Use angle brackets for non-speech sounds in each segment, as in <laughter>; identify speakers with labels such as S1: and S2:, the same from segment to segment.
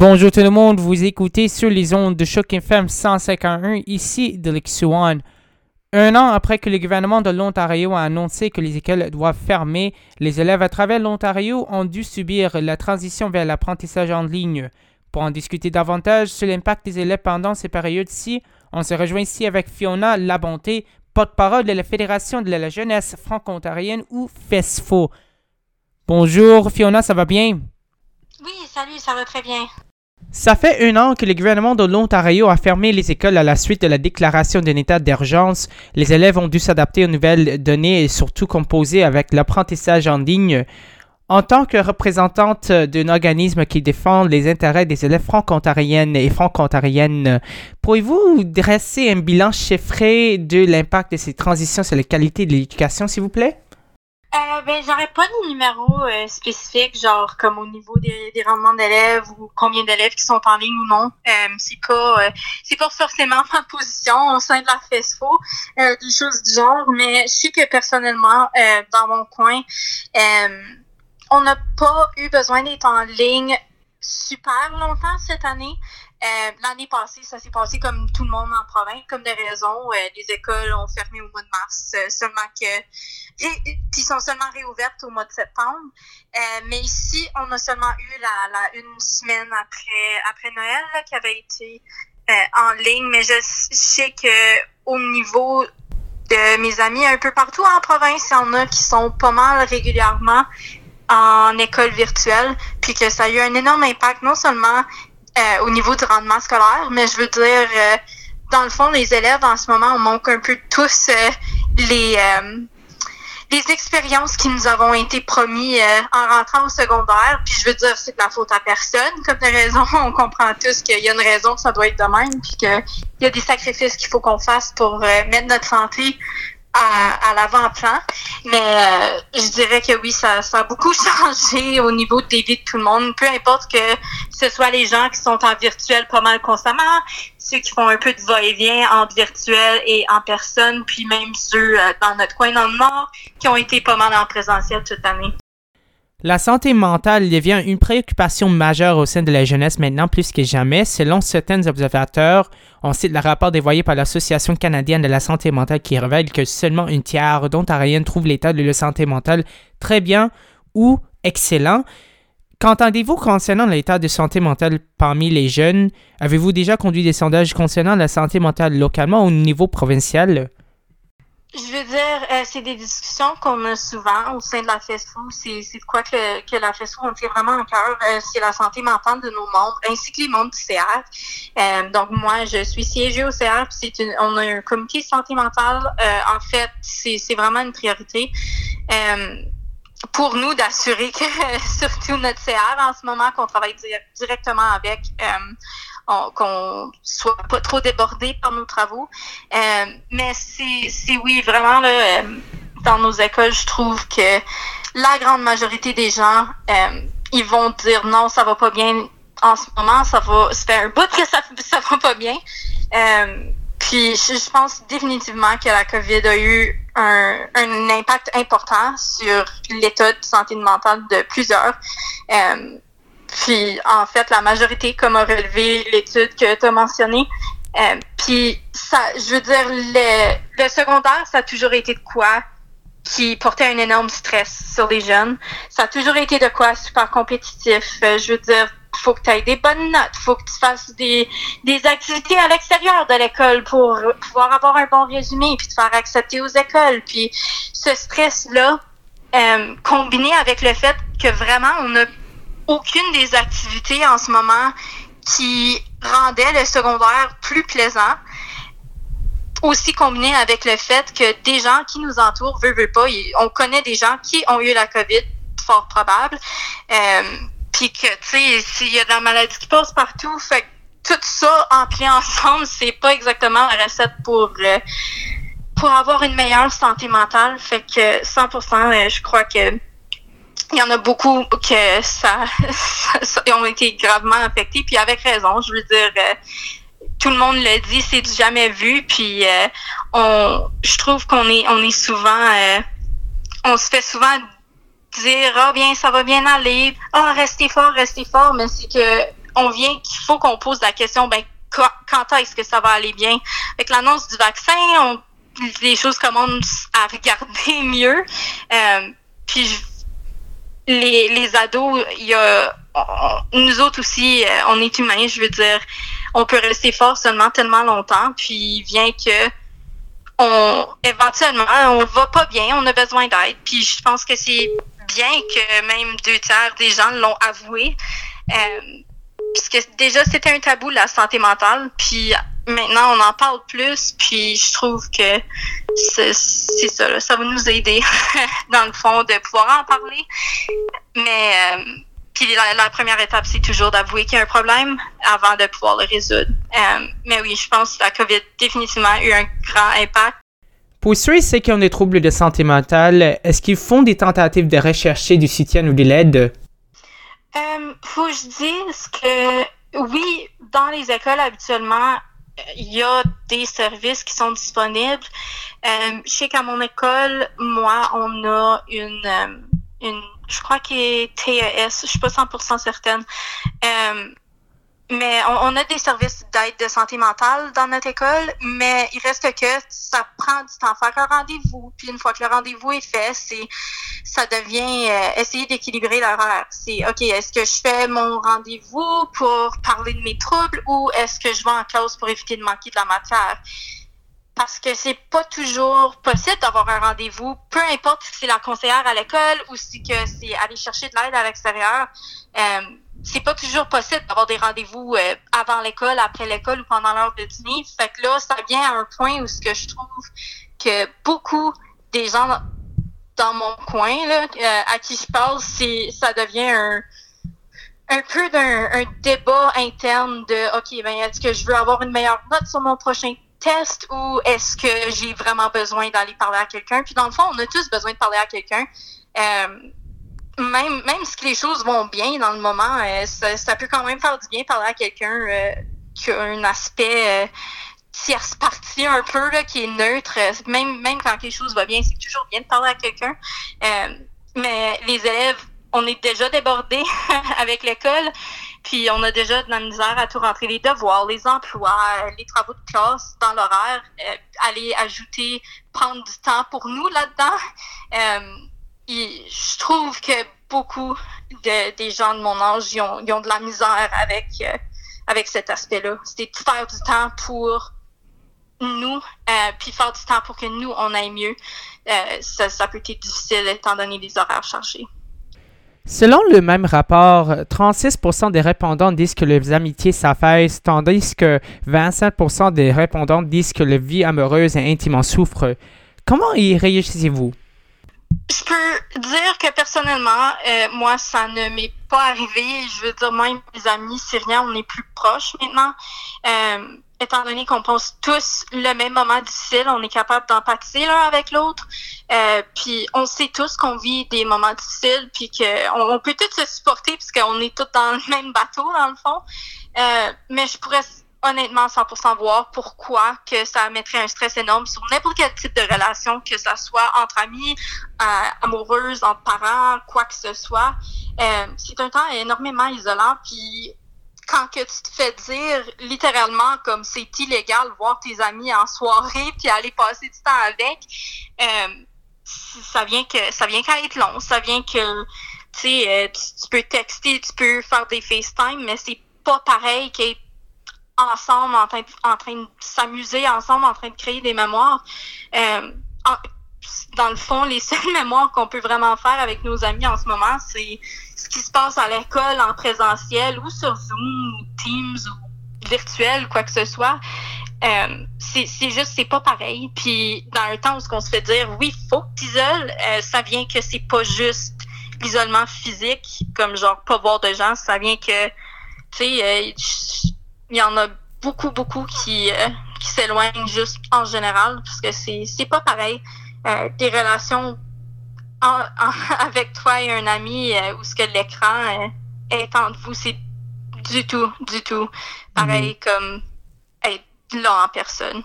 S1: Bonjour tout le monde, vous écoutez sur les ondes de Choc FM 151, ici de Swan. Un an après que le gouvernement de l'Ontario a annoncé que les écoles doivent fermer, les élèves à travers l'Ontario ont dû subir la transition vers l'apprentissage en ligne. Pour en discuter davantage sur l'impact des élèves pendant ces périodes-ci, on se rejoint ici avec Fiona Labonté, porte-parole de la Fédération de la jeunesse franco-ontarienne ou FESFO. Bonjour Fiona, ça va bien?
S2: Oui, salut, ça va très bien.
S1: Ça fait un an que le gouvernement de l'Ontario a fermé les écoles à la suite de la déclaration d'un état d'urgence. Les élèves ont dû s'adapter aux nouvelles données et surtout composer avec l'apprentissage en ligne. En tant que représentante d'un organisme qui défend les intérêts des élèves franco-ontariennes et franco-ontariennes, pourriez-vous dresser un bilan chiffré de l'impact de ces transitions sur la qualité de l'éducation, s'il vous plaît?
S2: Euh, ben, j'aurais pas de numéro euh, spécifique, genre comme au niveau des, rendements d'élèves ou combien d'élèves qui sont en ligne ou non. Euh, c'est pas c'est pas forcément <laughs> ma position au sein de la FESFO, des choses du genre, mais je sais que personnellement, dans mon coin, on n'a pas eu besoin d'être en ligne super longtemps cette année. Euh, L'année passée, ça s'est passé comme tout le monde en province, comme des raisons. Euh, les écoles ont fermé au mois de mars, euh, seulement que sont seulement réouvertes au mois de septembre. Mais ici, on a seulement eu la, une semaine après après Noël qui avait été en ligne. Mais je sais que au niveau de mes amis un peu partout en province, il y en a qui sont pas mal régulièrement en école virtuelle, puis que ça a eu un énorme impact non seulement euh, au niveau du rendement scolaire, mais je veux dire, euh, dans le fond, les élèves en ce moment, on manque un peu tous euh, les les expériences qui nous avons été promis en rentrant au secondaire. Puis je veux dire, c'est de la faute à personne. Comme des raisons, <laughs> on comprend tous qu'il y a une raison que ça doit être de même, puis qu'il y a des sacrifices qu'il faut qu'on fasse pour mettre notre santé à, l'avant-plan. Mais euh, je dirais que oui, ça, a beaucoup <laughs> changé au niveau des vies de tout le monde. Peu importe que ce soit les gens qui sont en virtuel pas mal constamment, ceux qui font un peu de va-et-vient en virtuel et en personne, puis même ceux euh, dans notre coin dans le nord qui ont été pas mal en présentiel toute l'année.
S1: La santé mentale devient une préoccupation majeure au sein de la jeunesse maintenant plus que jamais. Selon certains observateurs, on cite le rapport dévoyé par l'Association canadienne de la santé mentale qui révèle que seulement une tiers d'Ontariens trouvent l'état de la santé mentale très bien ou excellent. Qu'entendez-vous concernant l'état de santé mentale parmi les jeunes? Avez-vous déjà conduit des sondages concernant la santé mentale localement au niveau provincial?
S2: Je veux dire, euh, c'est des discussions qu'on a souvent au sein de la FESFO. C'est, c'est quoi que, que la FESFO, on tient vraiment en cœur. Euh, c'est la santé mentale de nos membres, ainsi que les membres du CR. Euh, donc, moi, je suis siégée au CR. C'est une, on a un comité santé mentale. en fait, c'est, vraiment une priorité pour nous d'assurer que, <laughs> surtout notre CR en ce moment, qu'on travaille directement avec qu'on soit pas trop débordé par nos travaux. Euh, mais c'est oui, vraiment, là, euh, dans nos écoles, je trouve que la grande majorité des gens, euh, ils vont dire non, ça va pas bien en ce moment, ça va, c'est un bout que ça, <laughs> ça va pas bien. puis je, pense définitivement que la COVID a eu un, un impact important sur l'état de santé mentale de plusieurs. Puis, en fait, la majorité, comme a relevé l'étude que tu as mentionnée, euh, puis, ça, je veux dire, le, le secondaire, ça a toujours été de quoi qui portait un énorme stress sur les jeunes. Ça a toujours été de quoi super compétitif. Euh, je veux dire, faut que tu aies des bonnes notes, faut que tu fasses des, des activités à l'extérieur de l'école pour pouvoir avoir un bon résumé, puis te faire accepter aux écoles. Puis ce stress-là, euh, combiné avec le fait que vraiment on a aucune des activités en ce moment qui rendait le secondaire plus plaisant. Aussi combiné avec le fait que des gens qui nous entourent, veut, veut pas, on connaît des gens qui ont eu la COVID, fort probable. Euh, Puis que, tu sais, s'il y a de la maladie qui passe partout, fait tout ça empilé ensemble, c'est pas exactement la recette pour euh, pour avoir une meilleure santé mentale. Fait que 100%, euh, je crois que il y en a beaucoup que ça, ça, ont été gravement affectés, puis avec raison. Je veux dire, euh, tout le monde le dit, c'est du jamais vu, puis euh, on, je trouve qu'on est, on est souvent, euh, on se fait souvent dire, ah bien, ça va bien aller, ah restez fort, restez fort, mais c'est que on vient qu'il faut qu'on pose la question, ben, quand est-ce que ça va aller bien? Avec l'annonce du vaccin, on, les choses commencent à regarder <laughs> mieux. Euh, puis les, les ados, il y a nous autres aussi, euh, on est humains, je veux dire, on peut rester fort seulement tellement longtemps, puis vient que on éventuellement on va pas bien, on a besoin d'aide. Puis je pense que c'est bien que même deux tiers des gens l'ont avoué. Euh, puisque déjà c'était un tabou la santé mentale, puis maintenant on en parle plus, puis je trouve que c'est ça, ça va nous aider <laughs> dans le fond de pouvoir en parler. Mais euh, puis la, première étape, c'est toujours d'avouer qu'il y a un problème avant de pouvoir le résoudre. Euh, mais oui, je pense que la COVID a définitivement eu un grand impact.
S1: Pour ceux et qui ont des troubles de santé mentale, est-ce qu'ils font des tentatives de rechercher du soutien ou de l'aide?
S2: Euh, faut que je dise que oui, dans les écoles habituellement, il y a des services qui sont disponibles. Euh, je sais qu'à mon école, moi, on a une, euh, une je crois qu'il est TES, je suis pas 100% certaine. Euh, mais on, a des services d'aide de santé mentale dans notre école, mais il reste que ça prend du temps faire un rendez-vous. Puis une fois que le rendez-vous est fait, c'est ça devient euh, essayer d'équilibrer l'horaire. C'est OK, est-ce que je fais mon rendez-vous pour parler de mes troubles ou est-ce que je vais en classe pour éviter de manquer de la matière? parce que c'est pas toujours possible d'avoir un rendez-vous, peu importe si c'est la conseillère à l'école ou si c'est aller chercher de l'aide à l'extérieur. Euh, c'est pas toujours possible d'avoir des rendez-vous euh, avant l'école, après l'école ou pendant l'heure de dîner. Fait que là, ça vient à un point où ce que je trouve que beaucoup des gens dans mon coin là, euh, à qui je parle, c'est ça devient un un peu d'un débat interne de OK, ben est-ce que je veux avoir une meilleure note sur mon prochain test ou est-ce que j'ai vraiment besoin d'aller parler à quelqu'un? Puis dans le fond, on a tous besoin de parler à quelqu'un. Euh, même, même si les choses vont bien dans le moment, euh, ça, peut quand même faire du bien de parler à quelqu'un euh, qui a un aspect tierce partie un peu, là, qui est neutre. Même, même quand les choses vont bien, c'est toujours bien de parler à quelqu'un. mais les élèves, on est déjà débordés <laughs> avec l'école. Puis on a déjà de la misère à tout rentrer les devoirs, les emplois, les travaux de classe dans l'horaire, euh, aller ajouter, prendre du temps pour nous là-dedans. Euh, je trouve que beaucoup de, des gens de mon âge, ont, de la misère avec, euh, avec cet aspect-là. C'est de faire du temps pour nous, puis faire du temps pour que nous, on aille mieux. ça, ça peut être difficile étant donné les horaires chargés.
S1: Selon le même rapport, 36% des répondants disent que les amitiés s'affaissent, tandis que 27% des répondants disent que la vie amoureuse et intime en souffre. Comment y réagissez-vous?
S2: Je peux dire que personnellement, euh, moi, ça ne m'est pas arrivé. Je veux dire, moi mes amis syriens, on est plus proches maintenant. Euh, étant donné qu'on pense tous le même moment difficile, on est capable d'empathiser l'un avec l'autre. Euh, puis on sait tous qu'on vit des moments difficiles, puis qu'on on peut tous se supporter puisqu'on est tous dans le même bateau dans le fond. Euh, mais je pourrais honnêtement 100% voir pourquoi que ça mettrait un stress énorme sur n'importe quel type de relation, que ça soit entre amis, euh, amoureuses, entre parents, quoi que ce soit. Euh, c'est un temps énormément isolant, puis quand que tu te fais dire littéralement comme c'est illégal voir tes amis en soirée puis aller passer du temps avec, euh, ça vient que ça vient qu'à être long, ça vient que tu tu, peux texter, tu peux faire des FaceTime, mais c'est pas pareil qu'être ensemble en train de, en train de s'amuser ensemble, en train de créer des mémoires. Euh, dans le fond, les <laughs> seules mémoires qu'on peut vraiment faire avec nos amis en ce moment, c'est ce qui se passe à l'école en présentiel ou sur Zoom ou Teams ou virtuel, quoi que ce soit. Euh, c'est juste, c'est pas pareil. Puis dans un temps où ce qu'on se fait dire, oui, faut que tu euh, ça vient que c'est pas juste l'isolement physique, comme genre pas voir de gens, ça vient que, tu sais, euh, il y en a beaucoup, beaucoup qui, euh, qui s'éloignent juste en général, parce que c'est pas pareil. Euh, des relations <laughs> avec toi et un ami euh, où ce que l'écran euh, est entre vous, c'est du tout, du tout pareil mhm. comme être là en personne.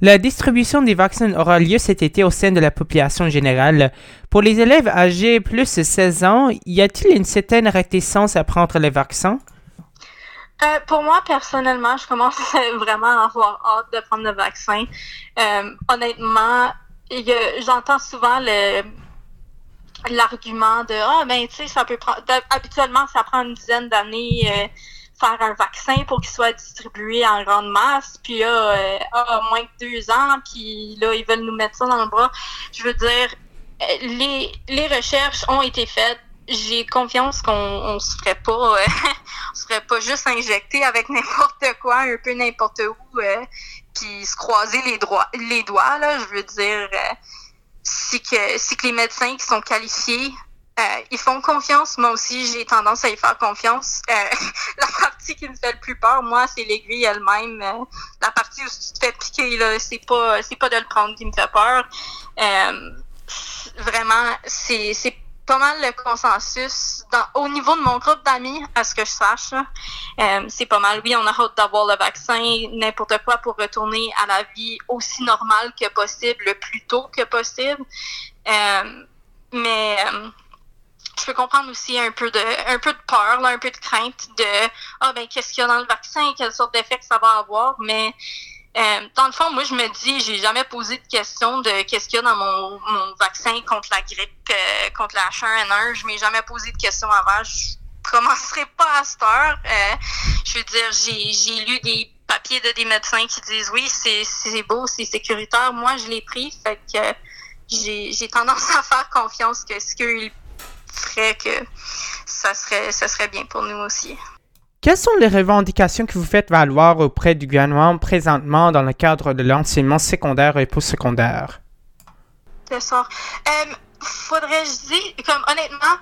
S1: La distribution des vaccins aura lieu cet été au sein de la population générale. Pour les élèves âgés plus de 16 ans, y a-t-il une certaine réticence à prendre les vaccins?
S2: Euh, pour moi, personnellement, je commence <laughs> vraiment à avoir hâte de prendre le vaccin. Euh, honnêtement, j'entends souvent le l'argument de ah ben tu sais ça peut prendre habituellement ça prend une dizaine d'années euh, faire un vaccin pour qu'il soit distribué en grande masse puis là ah, moins que deux ans puis là ils veulent nous mettre ça dans le bras je veux dire les les recherches ont été faites j'ai confiance qu'on on se ferait pas euh, <laughs> on se pas juste injecter avec n'importe quoi un peu n'importe où euh, puis se croiser les droits les doigts là je veux dire euh, c'est que c'est que les médecins qui sont qualifiés euh, ils font confiance. Moi aussi, j'ai tendance à y faire confiance. <laughs> la partie qui me fait le plus peur, moi, c'est l'aiguille elle-même. la partie où tu te fais piquer, là, c'est pas, c'est pas de le prendre qui me fait peur. vraiment, c'est pas mal le consensus au niveau de mon groupe d'amis, à ce que je sache. Euh, c'est pas mal. Oui, on a hâte d'avoir le vaccin, n'importe quoi pour retourner à la vie aussi normale que possible, le plus tôt que possible. Euh, mais euh, je peux comprendre aussi un peu de un peu de peur, un peu de crainte de ah ben qu'est-ce qu'il y a dans le vaccin, quelle sorte d'effet que ça va avoir, mais euh, dans le fond, moi, je me dis, j'ai jamais posé de question de qu'est-ce qu'il y a dans mon, vaccin contre la grippe, euh, contre la H1N1. Je m'ai jamais posé de question avant. Je commencerai pas à cette heure. Euh, je veux dire, j'ai lu des papiers de des médecins qui disent oui, c'est beau, c'est sécuritaire. Moi, je l'ai pris, fait que j'ai tendance <laughs> à faire confiance que ce qu'ils feraient, que ça serait, ça serait bien pour nous aussi.
S1: Quelles sont les revendications que vous faites valoir auprès du gouvernement présentement dans le cadre de l'enseignement secondaire et postsecondaire?
S2: D'accord. Euh, faudrait je dire, comme honnêtement,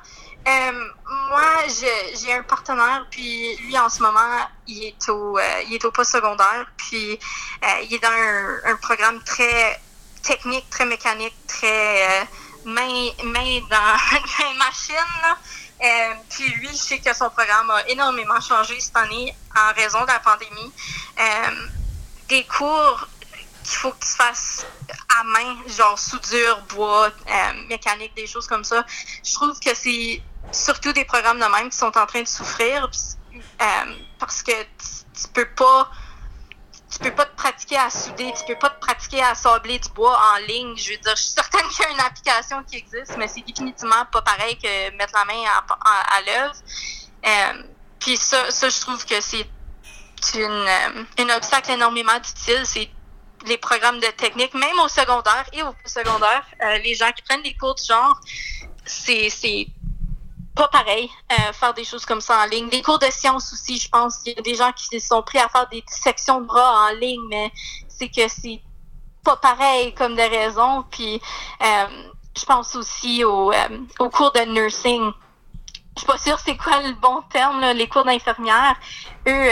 S2: euh, moi j'ai un partenaire, puis lui en ce moment, il est au, euh, il est au postsecondaire, puis euh, il est dans un, programme très technique, très mécanique, très main, main dans <laughs> une machine. Euh, puis lui, je sais que son programme a énormément changé cette année en raison de la pandémie. Euh, des cours qu'il faut que tu fasses à main, genre soudure, bois, euh, mécanique, des choses comme ça. Je trouve que c'est surtout des programmes de même qui sont en train de souffrir parce que tu, tu peux pas tu peux pas te pratiquer à souder, tu peux pas te pratiquer à sabler du bois en ligne. Je veux dire, je suis certaine <laughs> qu'il y a une application qui existe, mais c'est définitivement pas pareil que mettre la main à, à, l'œuvre. Euh, puis ça, ça, je trouve que c'est une, euh, un obstacle énormément utile. C'est les programmes de technique, même au secondaire et au secondaire, euh, les gens qui prennent des cours de genre, c'est pas pareil euh, faire des choses comme ça en ligne. Les cours de sciences aussi, je pense, il y a des gens qui se sont pris à faire des sections de bras en ligne, mais c'est que c'est pas pareil comme des raisons. Puis euh, je pense aussi au, euh, aux cours de nursing. Je suis pas sûre c'est quoi le bon terme, là, les cours d'infirmière. Eux,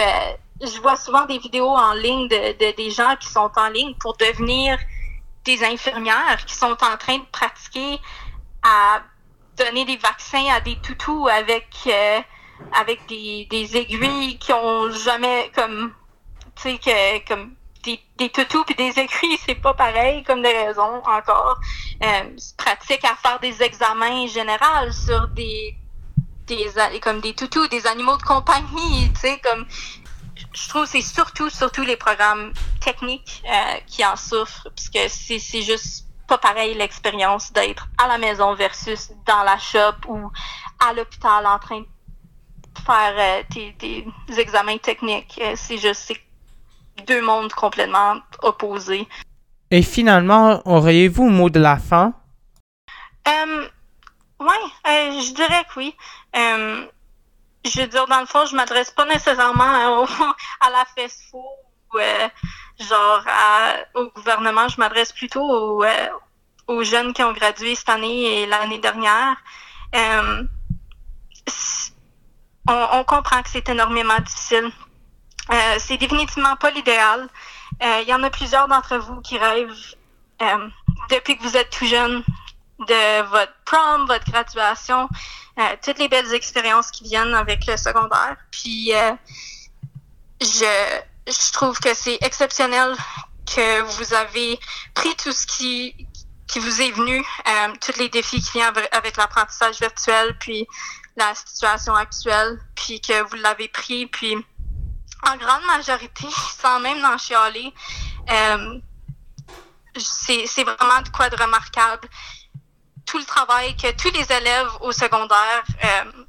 S2: je vois souvent des vidéos en ligne de, de, des gens qui sont en ligne pour devenir des infirmières qui sont en train de pratiquer à donner des vaccins à des toutous avec euh, avec des, des aiguilles qui ont jamais comme tu sais que comme des, des toutous puis des aiguilles c'est pas pareil comme des raisons encore. Euh, pratique à faire des examens généraux sur des des comme des toutous des animaux de compagnie <laughs> tu sais comme je trouve c'est surtout surtout les programmes techniques euh, qui en souffrent parce que c'est c'est juste pas pareil l'expérience d'être à la maison versus dans la shop ou à l'hôpital en train de faire euh, des, examens techniques. Euh, c'est juste deux mondes complètement opposés.
S1: Et finalement, auriez-vous un mot de la fin?
S2: Euh, oui, euh, je dirais que oui. je veux dire, dans le fond, je m'adresse pas nécessairement <laughs> à la fast-food euh, genre au gouvernement, je m'adresse plutôt euh, aux, jeunes qui ont gradué cette année et l'année dernière. Euh, on, comprend que c'est énormément difficile. c'est définitivement pas l'idéal. Il y en a plusieurs d'entre vous qui rêvent depuis que vous êtes tout jeune de votre prom, votre graduation, toutes les belles expériences qui viennent avec le secondaire. Puis je je trouve que c'est exceptionnel que vous avez pris tout ce qui, qui vous est venu, euh, tous les défis qui viennent avec, l'apprentissage virtuel, puis la situation actuelle, puis que vous l'avez pris, puis en grande majorité, <laughs> sans même en chialer, euh, c'est vraiment de quoi de remarquable. Tout le travail que tous les élèves au secondaire, euh,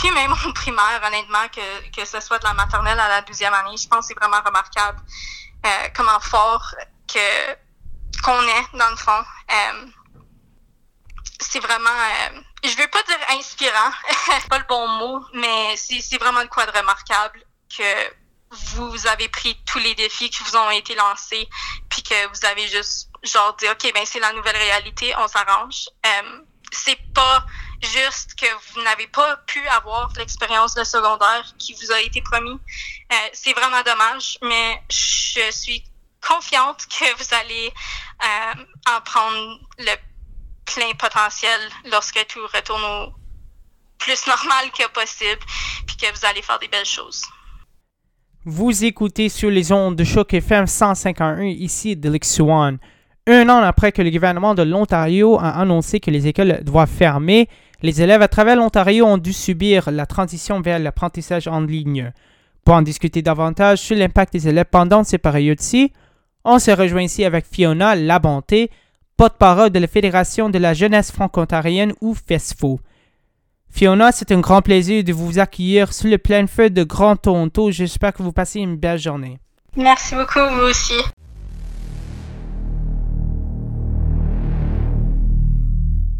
S2: puis même au primaire, honnêtement, que, que ce soit de la maternelle à la douzième année, je pense que c'est vraiment remarquable euh, comment fort que qu'on est, dans le fond. Euh, c'est vraiment, euh, je veux pas dire inspirant, <laughs> pas le bon mot, mais c'est vraiment de quoi de remarquable que vous avez pris tous les défis qui vous ont été lancés, puis que vous avez juste genre dit ok ben c'est la nouvelle réalité, on s'arrange. C'est pas juste que vous n'avez pas pu avoir l'expérience de secondaire qui vous a été promis. Euh, c'est vraiment dommage, mais je suis confiante que vous allez euh, en prendre le plein potentiel lorsque tout retourne au plus normal que possible, puis que vous allez faire des belles choses.
S1: Vous écoutez sur les ondes de Choc FM 151 ici de l'Ixuan. Un an après que le gouvernement de l'Ontario a annoncé que les écoles doivent fermer, les élèves à travers l'Ontario ont dû subir la transition vers l'apprentissage en ligne. Pour en discuter davantage sur l'impact des élèves pendant ces périodes-ci, on se rejoint ici avec Fiona Labonté, porte-parole de la Fédération de la jeunesse franco-ontarienne ou FESFO. Fiona, c'est un grand plaisir de vous accueillir sur le plein feu de Grand Toronto. J'espère que vous passez une belle journée.
S2: Merci beaucoup, vous aussi.